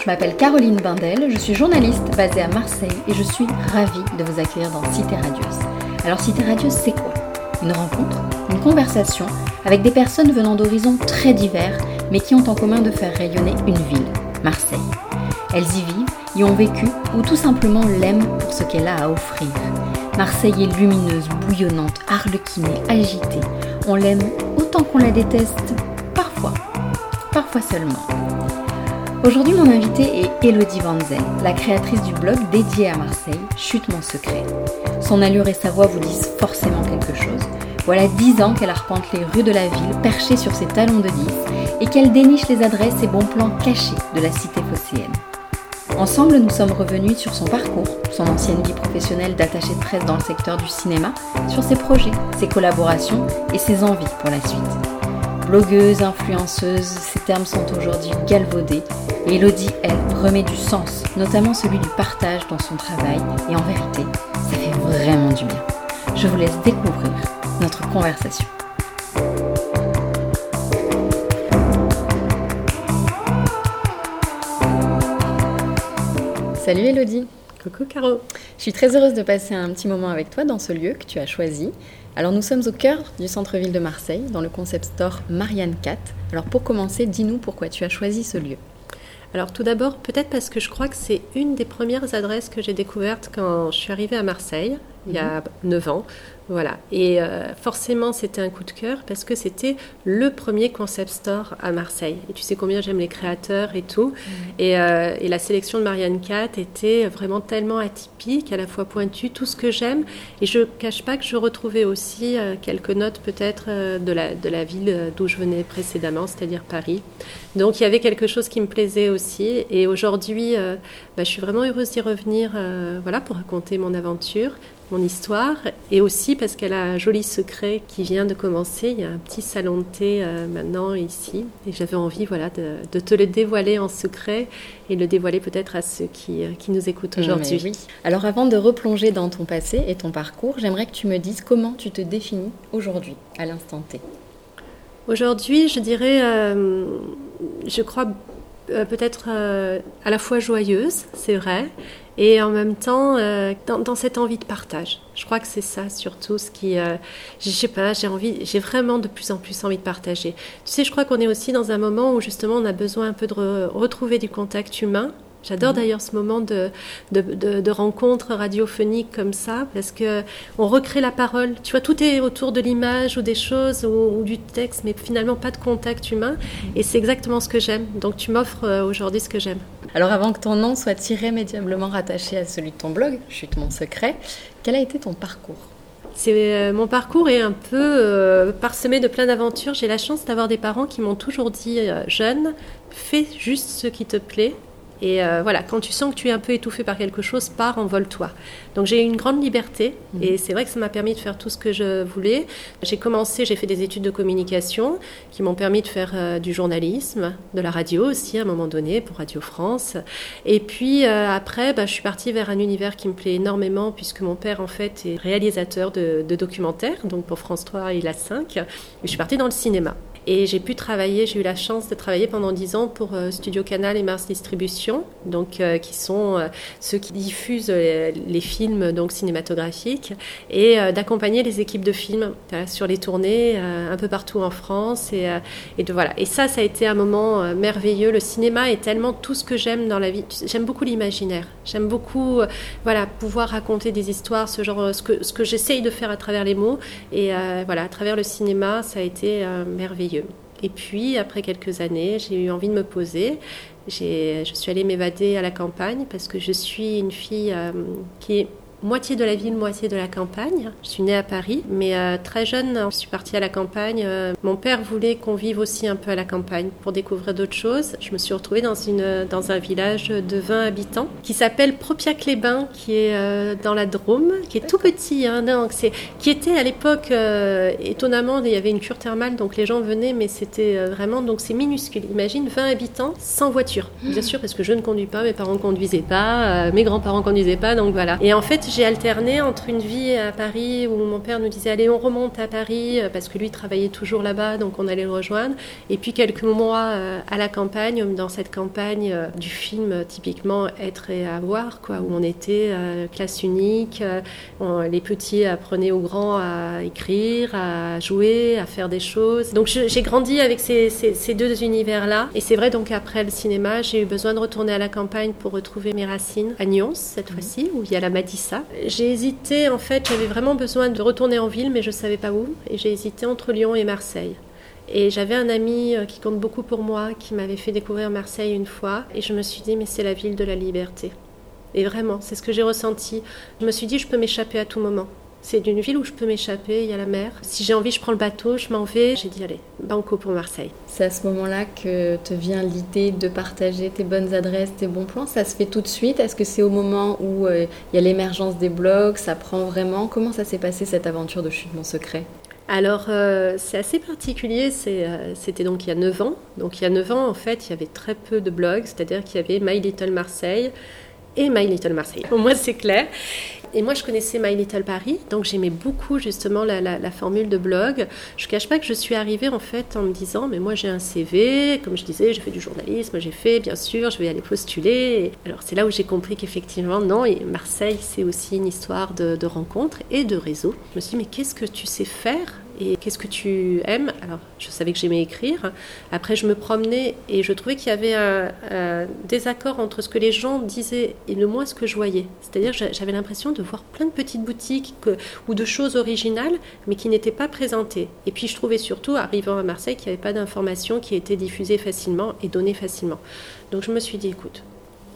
je m'appelle Caroline Bindel, je suis journaliste basée à Marseille et je suis ravie de vous accueillir dans Cité Radieuse. Alors Cité Radieuse, c'est quoi? Une rencontre, une conversation avec des personnes venant d'horizons très divers mais qui ont en commun de faire rayonner une ville, Marseille. Elles y vivent, y ont vécu ou tout simplement l'aiment pour ce qu'elle a à offrir. Marseille est lumineuse, bouillonnante, arlequinée, agitée. On l'aime autant qu'on la déteste, parfois, parfois seulement. Aujourd'hui, mon invitée est Elodie Vanzel, la créatrice du blog dédié à Marseille, Chute mon secret. Son allure et sa voix vous disent forcément quelque chose. Voilà dix ans qu'elle arpente les rues de la ville, perchée sur ses talons de 10, et qu'elle déniche les adresses et bons plans cachés de la cité phocéenne. Ensemble, nous sommes revenus sur son parcours, son ancienne vie professionnelle d'attaché de presse dans le secteur du cinéma, sur ses projets, ses collaborations et ses envies pour la suite. Blogueuse, influenceuse, ces termes sont aujourd'hui galvaudés et Elodie, elle, remet du sens, notamment celui du partage dans son travail et en vérité, ça fait vraiment du bien. Je vous laisse découvrir notre conversation. Salut Elodie. Coucou Caro. Je suis très heureuse de passer un petit moment avec toi dans ce lieu que tu as choisi. Alors nous sommes au cœur du centre-ville de Marseille, dans le concept store Marianne 4. Alors pour commencer, dis-nous pourquoi tu as choisi ce lieu. Alors tout d'abord, peut-être parce que je crois que c'est une des premières adresses que j'ai découvertes quand je suis arrivée à Marseille, il y a 9 mhm. ans. Voilà. Et euh, forcément, c'était un coup de cœur parce que c'était le premier concept store à Marseille. Et tu sais combien j'aime les créateurs et tout. Euh, et, la sélection de Marianne Cat était vraiment tellement atypique, à la fois pointue, tout ce que j'aime. Et je ne cache pas que je retrouvais aussi euh, quelques notes peut-être de, la, de la ville d'où je venais précédemment, c'est-à-dire Paris. Donc il y avait quelque chose qui me plaisait aussi. Et aujourd'hui, bah, je suis vraiment heureuse d'y revenir voilà, pour raconter mon aventure mon histoire et aussi parce qu'elle a un joli secret qui vient de commencer. Il y a un petit salon de thé euh, maintenant ici et j'avais envie voilà, de, te le dévoiler en secret et le dévoiler peut-être à ceux qui, euh, qui nous écoutent aujourd'hui. Oui. Alors avant de replonger dans ton passé et ton parcours, j'aimerais que tu me dises comment tu te définis aujourd'hui, à l'instant T. Aujourd'hui, je dirais, euh, je crois peut-être à la fois joyeuse, c'est vrai, et en même temps euh, dans, cette envie de partage. Je crois que c'est ça surtout ce qui, euh, je sais pas, j'ai envie, j'ai vraiment de plus en plus envie de partager. Tu sais, je crois qu'on est aussi dans un moment où justement on a besoin un peu de retrouver du contact humain J'adore mhm. d'ailleurs ce moment de, de, de, rencontre radiophonique comme ça, parce que on recrée la parole. Tu vois, tout est autour de l'image ou des choses ou, du texte, mais finalement pas de contact humain. Mhm. Et c'est exactement ce que j'aime. Donc tu m'offres euh, aujourd'hui ce que j'aime. Alors avant que ton nom soit irrémédiablement rattaché à celui de ton blog, Chute mon secret, quel a été ton parcours? C'est euh, mon parcours est un peu euh, parsemé de plein d'aventures. J'ai la chance d'avoir des parents qui m'ont toujours dit jeune, fais juste ce qui te plaît et euh, voilà, quand tu sens que tu es un peu étouffé par quelque chose, pars, envole-toi. Donc j'ai eu une grande liberté mhm. et c'est vrai que ça m'a permis de faire tout ce que je voulais. J'ai commencé, j'ai fait des études de communication qui m'ont permis de faire euh, du journalisme, de la radio aussi à un moment donné pour Radio France. Et puis euh, après, bah, je suis partie vers un univers qui me plaît énormément puisque mon père en fait est réalisateur de, de documentaires, donc pour France 3 et la 5. Et je suis partie dans le cinéma. Et j'ai pu travailler, j'ai eu la chance de travailler pendant dix ans pour euh, Studio Canal et Mars Distribution, donc euh, qui sont euh, ceux qui diffusent les films donc cinématographiques et d'accompagner les équipes de films sur les tournées un peu partout en France et, et, de voilà. Et ça, ça a été un moment merveilleux. Le cinéma est tellement tout ce que j'aime dans la vie. J'aime beaucoup l'imaginaire. J'aime beaucoup voilà pouvoir raconter des histoires, ce genre ce que ce que j'essaye de faire à travers les mots et voilà à travers le cinéma, ça a été merveilleux. Et puis, après quelques années, j'ai eu envie de me poser. Je suis allée m'évader à la campagne parce que je suis une fille euh, qui moitié de la ville, moitié de la campagne. Je suis née à Paris, mais euh, très jeune, je suis partie à la campagne. Euh, mon père voulait qu'on vive aussi un peu à la campagne pour découvrir d'autres choses. Je me suis retrouvée dans, une, dans un village de 20 habitants qui s'appelle Propiac-les-Bains, qui est euh, dans la Drôme, qui est tout petit. Hein, donc c'est, qui était à l'époque, étonnamment, il y avait une cure thermale, donc les gens venaient, mais c'était vraiment, donc c'est minuscule. Imagine 20 habitants sans voiture. Bien sûr, parce que je ne conduis pas, mes parents ne conduisaient pas, mes grands-parents ne conduisaient pas, donc voilà. Et en fait, j'ai alterné entre une vie à Paris où mon père nous disait allez on remonte à Paris parce que lui travaillait toujours là-bas donc on allait le rejoindre et puis quelques mois à la campagne dans cette campagne du film typiquement être et avoir quoi où on était classe unique les petits apprenaient aux grands à écrire à jouer à faire des choses donc j'ai grandi avec ces, ces deux univers là et c'est vrai donc après le cinéma j'ai eu besoin de retourner à la campagne pour retrouver mes racines à Nyons cette mhm. fois-ci, où il y a la Madissa. J'ai hésité, en fait, j'avais vraiment besoin de retourner en ville, mais je ne savais pas où. Et j'ai hésité entre Lyon et Marseille. Et j'avais un ami euh, qui compte beaucoup pour moi, qui m'avait fait découvrir Marseille une fois. Et je me suis dit, mais c'est la ville de la liberté. Et vraiment, c'est ce que j'ai ressenti. Je me suis dit, je peux m'échapper à tout moment. C'est d'une ville où je peux m'échapper, il y a la mer. Si j'ai envie, je prends le bateau, je m'en vais. J'ai dit, allez, banco pour Marseille. C'est à ce moment-là que te vient l'idée de partager tes bonnes adresses, tes bons plans. Ça se fait tout de suite? Est-ce que c'est au moment où euh, il y a l'émergence des blogs? Ça prend vraiment? Comment ça s'est passé cette aventure de Chute Mon Secret? Alors, euh, c'est assez particulier. Euh, c'était donc il y a 9 ans. Donc, il y a 9 ans, en fait, il y avait très peu de blogs, c'est-à-dire qu'il y avait My Little Marseille et My Little Marseille. Au moins, c'est clair. Et moi, je connaissais My Little Paris, donc j'aimais beaucoup justement la, formule de blog. Je ne cache pas que je suis arrivée en fait en me disant, mais moi j'ai un CV, comme je disais, j'ai fait du journalisme, j'ai fait, bien sûr, je vais aller postuler. Alors c'est là où j'ai compris qu'effectivement, non, et Marseille, c'est aussi une histoire de, de rencontres et de réseaux. Je me suis dit, mais qu'est-ce que tu sais faire et qu'est-ce que tu aimes? Alors, je savais que j'aimais écrire. Après, je me promenais et je trouvais qu'il y avait un, désaccord entre ce que les gens disaient et le moi ce que je voyais. C'est-à-dire, j'avais l'impression de voir plein de petites boutiques ou de choses originales, mais qui n'étaient pas présentées. Et puis, je trouvais surtout, arrivant à Marseille, qu'il n'y avait pas d'informations qui étaient diffusées facilement et données facilement. Donc, je me suis dit, écoute,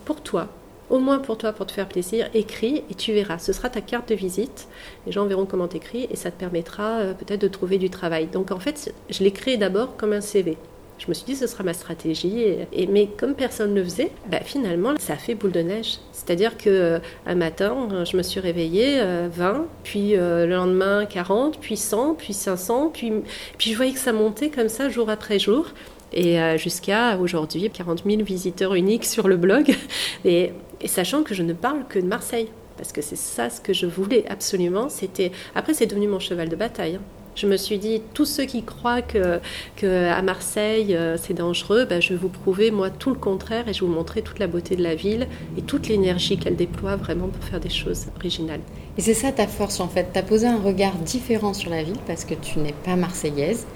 pour toi, au moins pour toi, pour te faire plaisir, écris et tu verras. Ce sera ta carte de visite. Les gens verront comment tu écris et ça te permettra euh, peut-être de trouver du travail. Donc en fait, je l'ai créé d'abord comme un CV. Je me suis dit ce sera ma stratégie, et, mais comme personne ne le faisait, bah, finalement ça a fait boule de neige. C'est-à-dire que euh, un matin, je me suis réveillée 20, euh, puis le lendemain 40, puis 100, puis 500, puis, puis je voyais que ça montait comme ça jour après jour et jusqu'à aujourd'hui 40 000 visiteurs uniques sur le blog. Et sachant que je ne parle que de Marseille, parce que c'est ça ce que je voulais absolument. C'était après c'est devenu mon cheval de bataille. Hein. Je me suis dit, tous ceux qui croient que, que à Marseille euh, c'est dangereux, ben, je vais vous prouver moi tout le contraire et je vais vous montrer toute la beauté de la ville et toute l'énergie qu'elle déploie vraiment pour faire des choses originales. Et c'est ça ta force en fait. Tu as posé un regard différent sur la ville parce que tu n'es pas marseillaise.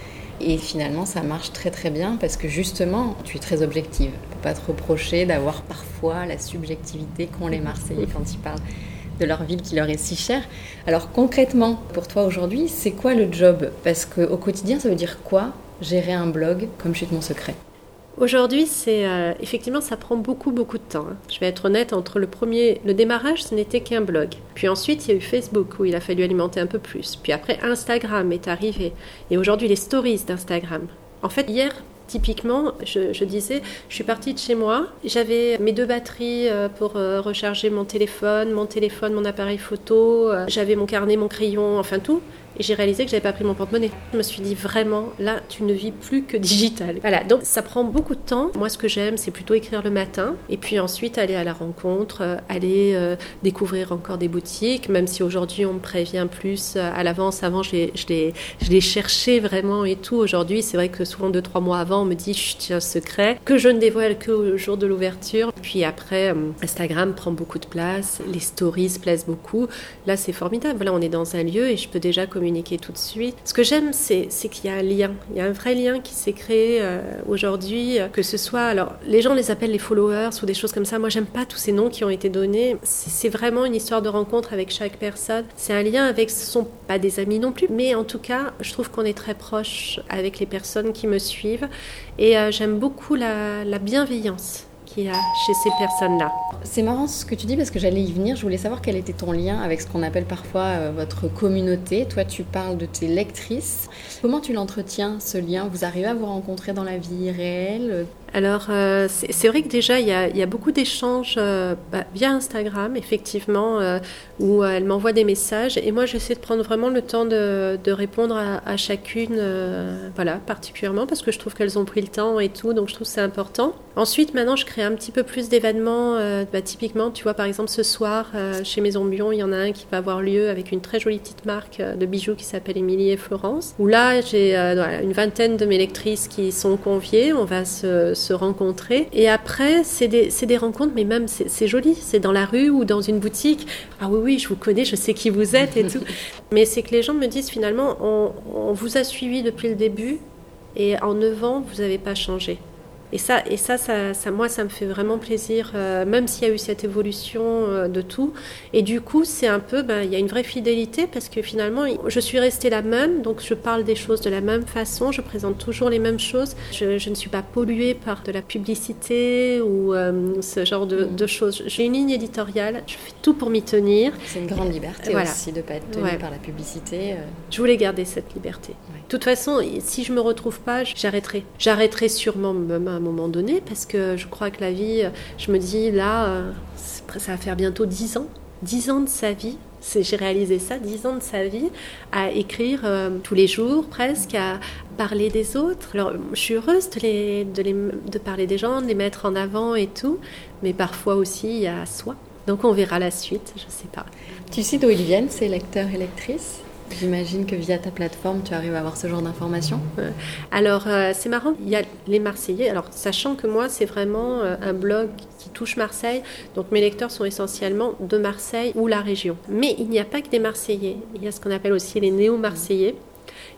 Et finalement, ça marche très très bien parce que justement, tu es très objective. On peut pas te reprocher d'avoir parfois la subjectivité qu'ont les Marseillais quand ils parlent de leur ville qui leur est si chère. Alors concrètement, pour toi aujourd'hui, c'est quoi le job? Parce qu'au quotidien, ça veut dire quoi gérer un blog comme Chute Mon Secret? Aujourd'hui, c'est euh, effectivement, ça prend beaucoup, beaucoup de temps. Hein. Je vais être honnête, entre le premier, le démarrage, ce n'était qu'un blog. Puis ensuite, il y a eu Facebook où il a fallu alimenter un peu plus. Puis après, Instagram est arrivé. Et aujourd'hui, les stories d'Instagram. En fait, hier, Typiquement, je, disais, je suis partie de chez moi, j'avais mes deux batteries euh, pour euh, recharger mon téléphone, mon téléphone, mon appareil photo, j'avais mon carnet, mon crayon, enfin tout. Et j'ai réalisé que j'avais pas pris mon porte-monnaie. Je me suis dit vraiment, là, tu ne vis plus que digital. Voilà, donc ça prend beaucoup de temps. Moi, ce que j'aime, c'est plutôt écrire le matin et puis ensuite aller à la rencontre, euh, aller euh, découvrir encore des boutiques, même si aujourd'hui on me prévient plus euh, à l'avance. Avant, je les, je, les, cherchais vraiment et tout. Aujourd'hui, c'est vrai que souvent deux, trois mois avant, on me dit, je tiens un secret que je ne dévoile que jour de l'ouverture. Puis après, Instagram prend beaucoup de place, les stories plaisent beaucoup. Là, c'est formidable. Là, on est dans un lieu et je peux déjà communiquer tout de suite. Ce que j'aime, c'est qu'il y a un lien. Il y a un vrai lien qui s'est créé euh, aujourd'hui, euh, que ce soit. Alors, les gens les appellent les followers ou des choses comme ça. Moi, j'aime pas tous ces noms qui ont été donnés. C'est vraiment une histoire de rencontre avec chaque personne. C'est un lien avec. Ce sont pas des amis non plus, mais en tout cas, je trouve qu'on est très proche avec les personnes qui me suivent. Et euh, j'aime beaucoup la, la bienveillance chez ces personnes-là. C'est marrant ce que tu dis parce que j'allais y venir. Je voulais savoir quel était ton lien avec ce qu'on appelle parfois euh, votre communauté. Toi, tu parles de tes lectrices. Comment tu l'entretiens, ce lien? Vous arrivez à vous rencontrer dans la vie réelle? Alors, euh, c'est vrai que déjà, il y a, beaucoup d'échanges euh, bah, via Instagram, effectivement, euh, où elle m'envoie des messages. Et moi, j'essaie de prendre vraiment le temps de, répondre à, chacune, voilà, particulièrement, parce que je trouve qu'elles ont pris le temps et tout, donc je trouve que c'est important. Ensuite, maintenant, je crée un petit peu plus d'événements. Bah, typiquement, tu vois, par exemple, ce soir, chez Maison Bion, il y en a un qui va avoir lieu avec une très jolie petite marque de bijoux qui s'appelle Émilie et Florence, où là, j'ai une vingtaine de mes lectrices qui sont conviées. On va se se rencontrer. Et après, c'est des, des, rencontres, mais même c'est joli. C'est dans la rue ou dans une boutique. Ah oui, oui, je vous connais, je sais qui vous êtes et tout. mais c'est que les gens me disent finalement, on, on vous a suivi depuis le début et en 9 ans, vous n'avez pas changé. Et ça, et ça, ça, moi, ça me fait vraiment plaisir, euh, même s'il y a eu cette évolution euh, de tout. Et du coup, c'est un peu, ben, il y a une vraie fidélité parce que finalement, je suis restée la même, donc je parle des choses de la même façon, je présente toujours les mêmes choses. Je, ne suis pas polluée par de la publicité ou euh, ce genre de, de choses. J'ai une ligne éditoriale, je fais tout pour m'y tenir. C'est une grande liberté aussi de ne pas être tenue par la publicité. Je voulais garder cette liberté. De toute façon, si je me retrouve pas, j'arrêterai. J'arrêterai sûrement même moment donné parce que je crois que la vie, je me dis là, euh, ça va faire bientôt dix ans. Dix ans de sa vie, j'ai réalisé ça, dix ans de sa vie, à écrire euh, tous les jours presque, à parler des autres. Alors, je suis heureuse de, les, de, les, de parler des gens, de les mettre en avant et tout, mais parfois aussi il y a soi. Donc on verra la suite, je sais pas. Tu sais d'où ils viennent, ces lecteurs et lectrices? J'imagine que via ta plateforme, tu arrives à avoir ce genre d'informations. Alors, euh, c'est marrant, il y a les Marseillais. Alors, sachant que moi, c'est vraiment euh, un blog qui touche Marseille, donc mes lecteurs sont essentiellement de Marseille ou la région. Mais il n'y a pas que des Marseillais. Il y a ce qu'on appelle aussi les néo-Marseillais.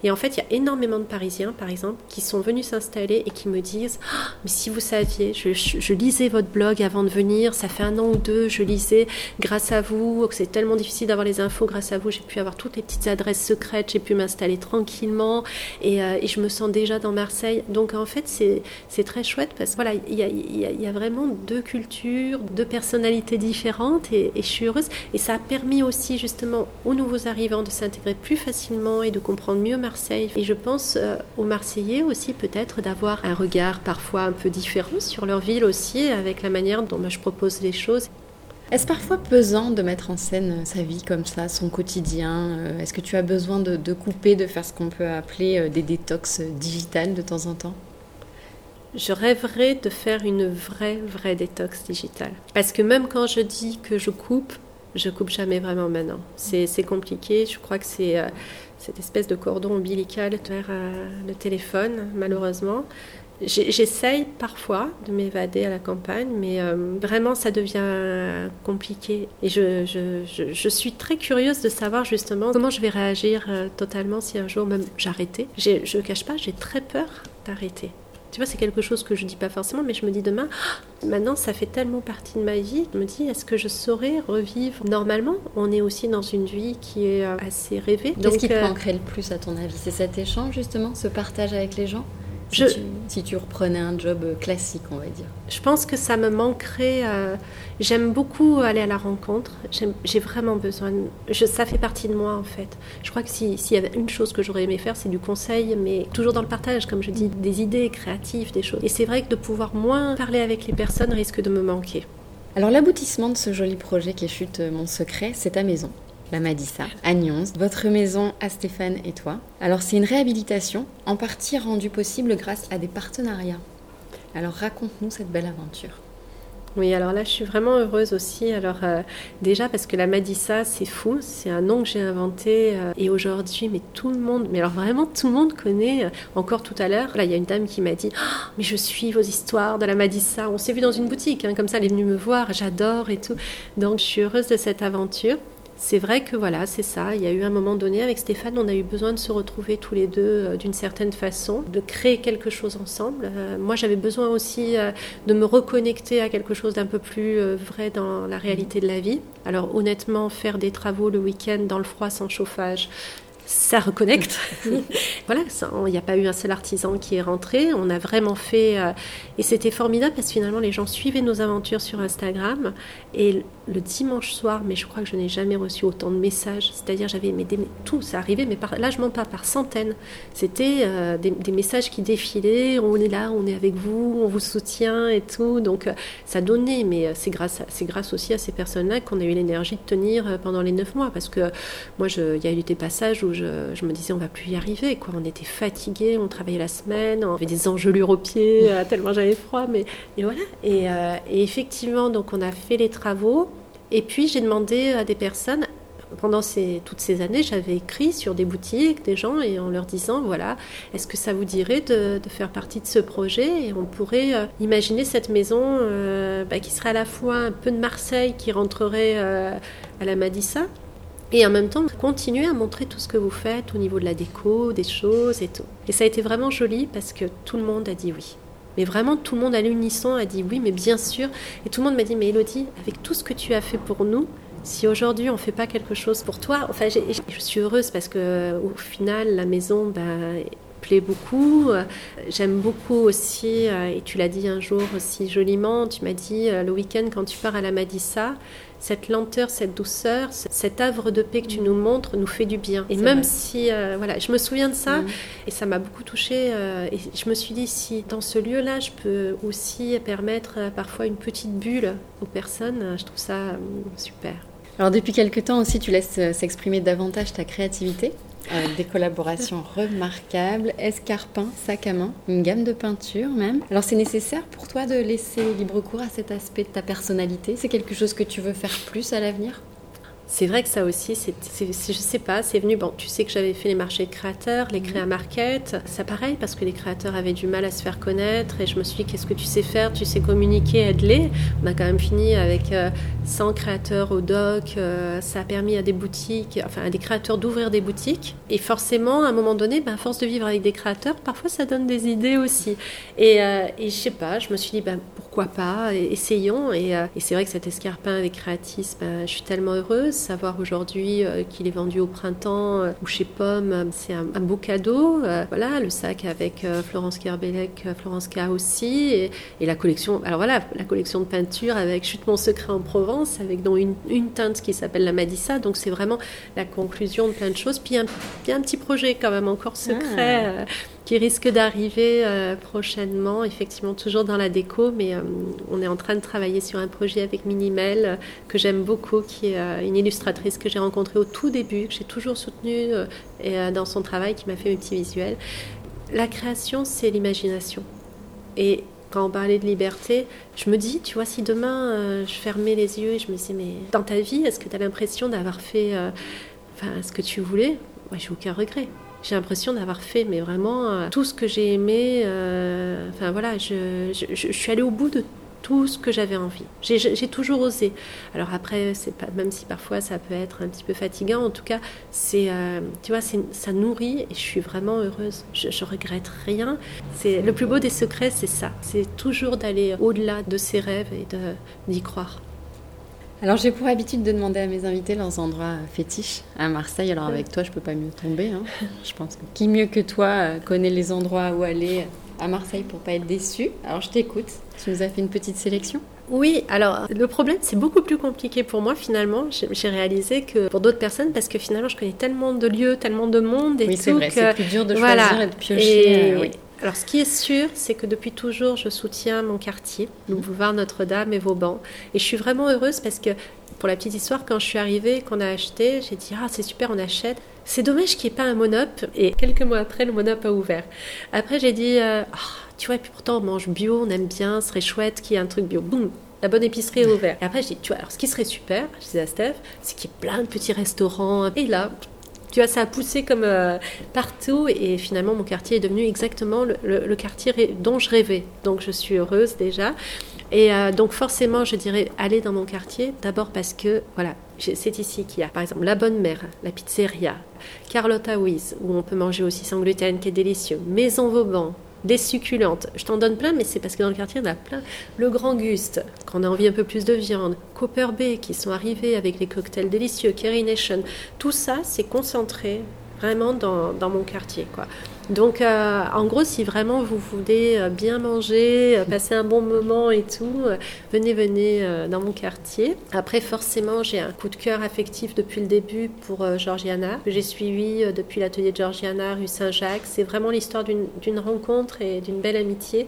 Et en fait, il y a énormément de Parisiens, par exemple, qui sont venus s'installer et qui me disent ah, Mais si vous saviez, je, lisais votre blog avant de venir, ça fait un an ou deux, je lisais grâce à vous, que c'est tellement difficile d'avoir les infos, grâce à vous, j'ai pu avoir toutes les petites adresses secrètes, j'ai pu m'installer tranquillement et, euh, je me sens déjà dans Marseille. Donc en fait, c'est très chouette parce que voilà, il y a, vraiment deux cultures, deux personnalités différentes et je suis heureuse. Et ça a permis aussi justement aux nouveaux arrivants de s'intégrer plus facilement et de comprendre mieux Marseille. Et je pense euh, aux Marseillais aussi peut-être d'avoir un regard parfois un peu différent sur leur ville aussi, avec la manière dont je propose les choses. Est-ce parfois pesant de mettre en scène sa vie comme ça, son quotidien euh, Est-ce que tu as besoin de, couper, de faire ce qu'on peut appeler euh, des détox digitales de temps en temps? Je rêverais de faire une vraie, vraie détox digitale. Parce que même quand je dis que je coupe, je coupe jamais vraiment maintenant. C'est compliqué. Je crois que c'est cette espèce de cordon ombilical vers euh, le téléphone, malheureusement. J'essaye parfois de m'évader à la campagne, mais euh, vraiment ça devient compliqué. Et je, suis très curieuse de savoir justement comment je vais réagir euh, totalement si un jour même j'arrêtais. Je ne cache pas, j'ai très peur d'arrêter. Tu vois, c'est quelque chose que je dis pas forcément, mais je me dis demain, ah, maintenant ça fait tellement partie de ma vie. Je me dis, est-ce que je saurais revivre normalement? On est aussi dans une vie qui est euh, assez rêvée. Qu'est-ce qui te euh, manquerait le plus à ton avis? C'est cet échange justement, ce partage avec les gens? Si, tu, reprenais un job classique, on va dire Je pense que ça me manquerait. Euh, j'aime beaucoup aller à la rencontre. J'ai vraiment besoin. je, ça fait partie de moi, en fait. Je crois que s'il y avait une chose que j'aurais aimé faire, c'est du conseil, mais toujours dans le partage, comme je dis, des idées créatives, des choses. Et c'est vrai que de pouvoir moins parler avec les personnes risque de me manquer. Alors l'aboutissement de ce joli projet qui est Chute Mon Secret, c'est ta maison la Madissa, à votre maison à Stéphane et toi. Alors c'est une réhabilitation en partie rendue possible grâce à des partenariats. Alors raconte-nous cette belle aventure. Oui, alors là, je suis vraiment heureuse aussi. Alors euh, déjà parce que la Madissa, c'est fou, c'est un nom que j'ai inventé euh, et aujourd'hui, mais tout le monde, mais alors vraiment tout le monde connaît. Euh, encore tout à l'heure, là, il y a une dame qui m'a dit, oh, mais je suis vos histoires de la Madissa. On s'est vu dans une boutique, hein, comme ça, elle est venue me voir, j'adore et tout. Donc, je suis heureuse de cette aventure c'est vrai que voilà, c'est ça. Il y a eu un moment donné avec Stéphane, on a eu besoin de se retrouver tous les deux euh, d'une certaine façon, de créer quelque chose ensemble. Euh, moi, j'avais besoin aussi euh, de me reconnecter à quelque chose d'un peu plus vrai dans la réalité de la vie. Alors honnêtement, faire des travaux le week-end dans le froid sans chauffage, ça reconnecte. voilà, il n'y a pas eu un seul artisan qui est rentré. On a vraiment fait. Euh, et c'était formidable parce que finalement, les gens suivaient nos aventures sur Instagram. Et le dimanche soir, mais je crois que je n'ai jamais reçu autant de messages. C'est-à-dire, j'avais mais tout, ça arrivait, mais là, je mens pas, par centaines. C'était euh, des, messages qui défilaient. On est là, on est avec vous, on vous soutient et tout. Donc, euh, ça donnait. Mais c'est grâce, c'est grâce aussi à ces personnes-là qu'on a eu l'énergie de tenir pendant les neuf mois. Parce que moi, il y a eu des passages où je, me disais on va plus y arriver. Quoi. On était fatigués, on travaillait la semaine, on avait des engelures aux pieds, euh, tellement j'avais froid. Mais et voilà. Euh, et, effectivement, donc on a fait les travaux. Et puis j'ai demandé à des personnes pendant ces, toutes ces années, j'avais écrit sur des boutiques, des gens, et en leur disant, voilà, est-ce que ça vous dirait de, faire partie de ce projet? Et on pourrait euh, imaginer cette maison bah, qui serait à la fois un peu de Marseille, qui rentrerait à la Madissa, et en même temps continuer à montrer tout ce que vous faites au niveau de la déco, des choses et tout. Et ça a été vraiment joli parce que tout le monde a dit oui. Mais vraiment, tout le monde à l'unisson a dit oui, mais bien sûr. Et tout le monde m'a dit, mais Elodie, avec tout ce que tu as fait pour nous, si aujourd'hui on ne fait pas quelque chose pour toi, enfin, je suis heureuse parce que au final, la maison, ben, plaît beaucoup. J'aime beaucoup aussi, euh, et tu l'as dit un jour aussi joliment, tu m'as dit euh, le week-end quand tu pars à la Madissa, cette lenteur, cette douceur, cet havre de paix que tu nous montres nous fait du bien. Et même si, euh, voilà, je me souviens de ça mm. et ça m'a beaucoup touchée. et je me suis dit, si dans ce lieu-là, je peux aussi permettre parfois une petite bulle aux personnes, je trouve ça super. Alors depuis quelque temps aussi, tu laisses s'exprimer davantage ta créativité avec des collaborations remarquables, escarpins, sac à main, une gamme de peintures même. Alors c'est nécessaire pour toi de laisser libre cours à cet aspect de ta personnalité? C'est quelque chose que tu veux faire plus à l'avenir? C'est vrai que ça aussi, c'est, je sais pas, c'est venu. Bon, tu sais que j'avais fait les marchés de créateurs, les créa market. Ça pareil parce que les créateurs avaient du mal à se faire connaître et je me suis dit qu'est-ce que tu sais faire? Tu sais communiquer, aide-les. On a quand même fini avec 100 euh, créateurs au doc. Euh, ça a permis à des boutiques, enfin à des créateurs d'ouvrir des boutiques. Et forcément, à un moment donné, ben, à force de vivre avec des créateurs, parfois ça donne des idées aussi. Et, euh, et je sais pas, je me suis dit ben, pourquoi pas, essayons. Et, et c'est vrai que cet escarpin avec Créatis, ben, je suis tellement heureuse savoir aujourd'hui euh, qu'il est vendu au printemps euh, ou chez Pomme, euh, c'est un, beau cadeau. voilà, le sac avec Florence Kerbelec, Florence K aussi, et, la collection. Alors voilà, la collection de peinture avec Chute mon secret en Provence, avec donc une, teinte qui s'appelle la Madissa. Donc c'est vraiment la conclusion de plein de choses. Puis y a un petit projet quand même encore secret. Ah qui risque d'arriver euh, prochainement, effectivement toujours dans la déco, mais euh, on est en train de travailler sur un projet avec Minimel euh, que j'aime beaucoup, qui est une illustratrice que j'ai rencontrée au tout début, que j'ai toujours soutenue et, dans son travail, qui m'a fait mes petits visuels. La création, c'est l'imagination. Et quand on parlait de liberté, je me dis, tu vois, si demain je fermais les yeux et je me disais, mais dans ta vie, est-ce que tu as l'impression d'avoir fait ce que tu voulais? Moi, j'ai aucun regret j'ai l'impression d'avoir fait, mais vraiment euh, tout ce que j'ai aimé. Euh, enfin voilà, je, suis allée au bout de tout ce que j'avais envie. J'ai toujours osé. Alors après, c'est pas, même si parfois ça peut être un petit peu fatigant, en tout cas, c'est, euh, tu vois, ça nourrit et je suis vraiment heureuse. Je, je regrette rien. C'est le plus beau des secrets, c'est ça. C'est toujours d'aller au-delà de ses rêves et d'y croire. Alors j'ai pour habitude de demander à mes invités leurs endroits fétiches à Marseille. Alors avec toi, je peux pas mieux tomber. Hein. Je pense que qui mieux que toi euh, connaît les endroits où aller à Marseille pour pas être déçu? Alors je t'écoute. Tu nous as fait une petite sélection? Oui, alors le problème c'est beaucoup plus compliqué pour moi finalement. J'ai réalisé que pour d'autres personnes parce que finalement je connais tellement de lieux, tellement de monde et oui, c'est vrai, c'est plus dur de choisir et de piocher. Et... Euh, oui. Alors, ce qui est sûr, c'est que depuis toujours, je soutiens mon quartier, le boulevard Notre-Dame et Vauban. Et je suis vraiment heureuse parce que, pour la petite histoire, quand je suis arrivée, qu'on a acheté, j'ai dit Ah, c'est super, on achète. C'est dommage qu'il n'y ait pas un monop. Et quelques mois après, le monop a ouvert. Après, j'ai dit euh, ah, Tu vois, et puis pourtant, on mange bio, on aime bien, ce serait chouette qu'il y ait un truc bio. Boum la bonne épicerie est ouverte. Et après, j'ai dit, tu vois, alors ce qui serait super, je disais à Steph, c'est qu'il y ait plein de petits restaurants. Et là, tu vois, ça a poussé comme euh, partout et finalement mon quartier est devenu exactement le, quartier dont je rêvais. Donc je suis heureuse déjà. Et euh, donc forcément, je dirais aller dans mon quartier, d'abord parce que, voilà, c'est ici qu'il y a par exemple la Bonne Mère, la pizzeria, Carlotta Wiz, où on peut manger aussi sans gluten qui est délicieux, Maison Vauban, des succulentes. Je t'en donne plein, mais c'est parce que dans le quartier, on a plein. Le Grand Guste, quand on a envie un peu plus de viande. Copper Bay, qui sont arrivés avec les cocktails délicieux. Kerry Nation. Tout ça, c'est concentré vraiment dans, dans mon quartier. Quoi. Donc, euh, en gros, si vraiment vous voulez euh, bien manger, euh, passer un bon moment et tout, venez, venez dans mon quartier. Après, forcément, j'ai un coup de cœur affectif depuis le début pour Georgiana, que j'ai suivi depuis l'atelier de Georgiana, rue Saint-Jacques. C'est vraiment l'histoire d'une rencontre et d'une belle amitié.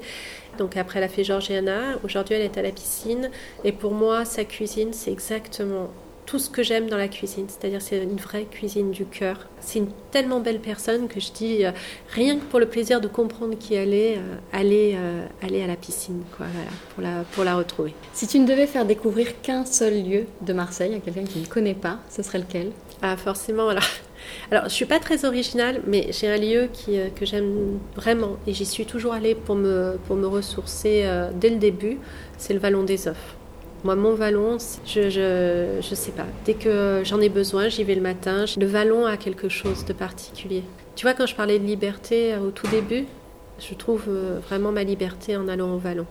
Donc après, elle a fait Georgiana. Aujourd'hui, elle est à la piscine. Et pour moi, sa cuisine, c'est exactement tout ce que j'aime dans la cuisine, c'est-à-dire c'est une vraie cuisine du cœur. C'est une tellement belle personne que je dis, euh, rien que pour le plaisir de comprendre qui elle est, euh, aller, euh, aller à la piscine, quoi, pour, la, pour la retrouver. Si tu ne devais faire découvrir qu'un seul lieu de Marseille à quelqu'un qui ne connaît pas, ce serait lequel? Ah forcément, alors, alors je suis pas très originale, mais j'ai un lieu qui, que j'aime vraiment et j'y suis toujours allée pour me, pour me ressourcer dès le début, c'est le Vallon des Œufs. Moi, mon vallon, je, je, je sais pas. Dès que j'en ai besoin, j'y vais le matin. Le vallon a quelque chose de particulier. Tu vois, quand je parlais de liberté euh, au tout début, je trouve euh, vraiment ma liberté en allant au vallon.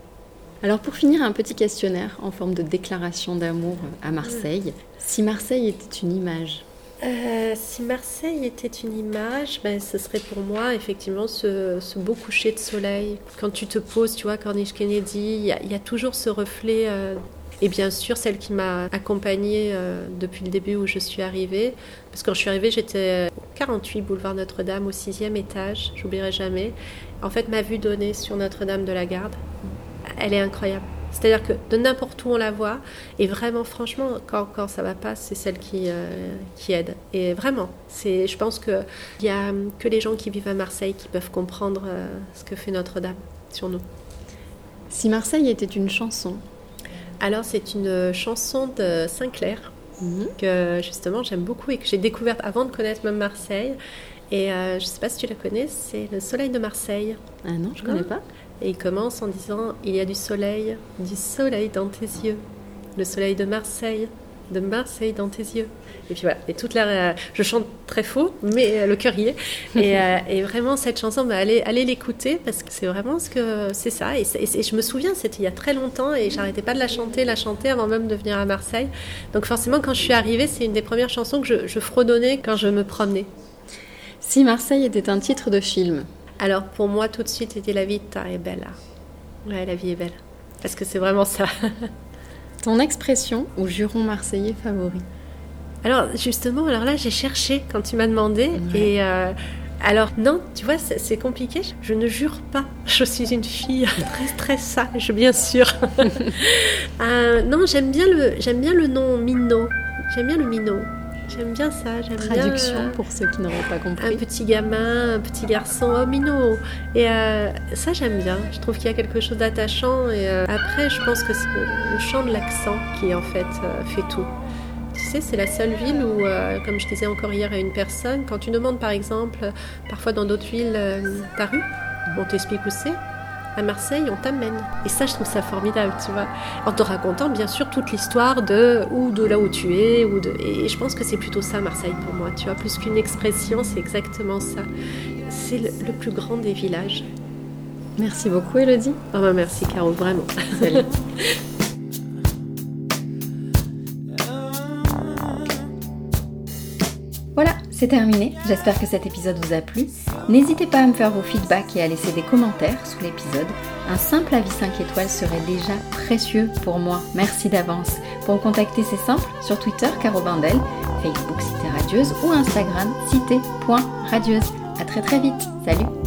Alors pour finir, un petit questionnaire en forme de déclaration d'amour euh, à Marseille. Si Marseille était une image? Si Marseille était une image, ben, ce serait pour moi effectivement ce, ce, beau coucher de soleil. Quand tu te poses, tu vois, Corniche Kennedy, il y, y, a toujours ce reflet et bien sûr, celle qui m'a accompagnée euh, depuis le début où je suis arrivée, parce que quand je suis arrivée, j'étais au 48 boulevard Notre-Dame, au sixième étage, j'oublierai jamais. En fait, ma vue donnée sur Notre-Dame de la Garde, elle est incroyable. C'est-à-dire que de n'importe où on la voit, et vraiment, franchement, quand, quand ça va pas, c'est celle qui, euh, aide. Et vraiment, c'est, je pense qu'il n'y a que les gens qui vivent à Marseille qui peuvent comprendre euh, ce que fait Notre-Dame sur nous. Si Marseille était une chanson, alors, c'est une chanson de Sinclair mhm. que justement j'aime beaucoup et que j'ai découverte avant de connaître même Marseille. Et euh, je ne sais pas si tu la connais, c'est Le Soleil de Marseille. Ah non, je ne connais pas. Et il commence en disant Il y a du soleil, du soleil dans tes yeux, le soleil de Marseille, de Marseille dans tes yeux. Et puis voilà, et toute la, je chante très faux, mais euh, le cœur y est. Euh, et, vraiment, cette chanson, bah, allez, allez l'écouter parce que c'est vraiment ce que c'est ça. Et, je me souviens, c'était il y a très longtemps et j'arrêtais pas de la chanter, la chanter avant même de venir à Marseille. Donc forcément, quand je suis arrivée, c'est une des premières chansons que je, je fredonnais quand je me promenais. Si Marseille était un titre de film Alors pour moi, tout de suite, c'était La vita est belle. Ouais, la vie est belle. Parce que c'est vraiment ça. Ton expression ou juron marseillais favori alors justement, alors là j'ai cherché quand tu m'as demandé et euh, alors non, tu vois, c'est compliqué. Je ne jure pas. Je suis une fille très très sage, bien sûr. euh, non, j'aime bien le j'aime bien le nom Minot. J'aime bien le Minot. J'aime bien ça. Traduction bien, pour ceux qui n'auraient pas compris. Un petit gamin, un petit garçon, oh Minot. Et euh, ça j'aime bien. Je trouve qu'il y a quelque chose d'attachant. Et euh, après, je pense que c'est le chant de l'accent qui en fait fait tout c'est la seule ville où, euh, comme je disais encore hier à une personne, quand tu demandes par exemple, parfois dans d'autres villes, euh, ta rue, on t'explique où c'est. À Marseille, on t'amène. Et ça, je trouve ça formidable, tu vois. En te racontant, bien sûr, toute l'histoire de ou de là où tu es, ou de. Et je pense que c'est plutôt ça, Marseille, pour moi. Tu vois, plus qu'une expression, c'est exactement ça. C'est le, plus grand des villages. Merci beaucoup, Elodie. Ah bah merci, Caro, vraiment. Salut. c'est terminé. J'espère que cet épisode vous a plu. N'hésitez pas à me faire vos feedbacks et à laisser des commentaires sous l'épisode. Un simple avis 5 étoiles serait déjà précieux pour moi. Merci d'avance. Pour me contacter, c'est simple. Sur Twitter, Caro Bandel, Facebook Cité Radieuse ou Instagram cité.radieuse. À très très vite. Salut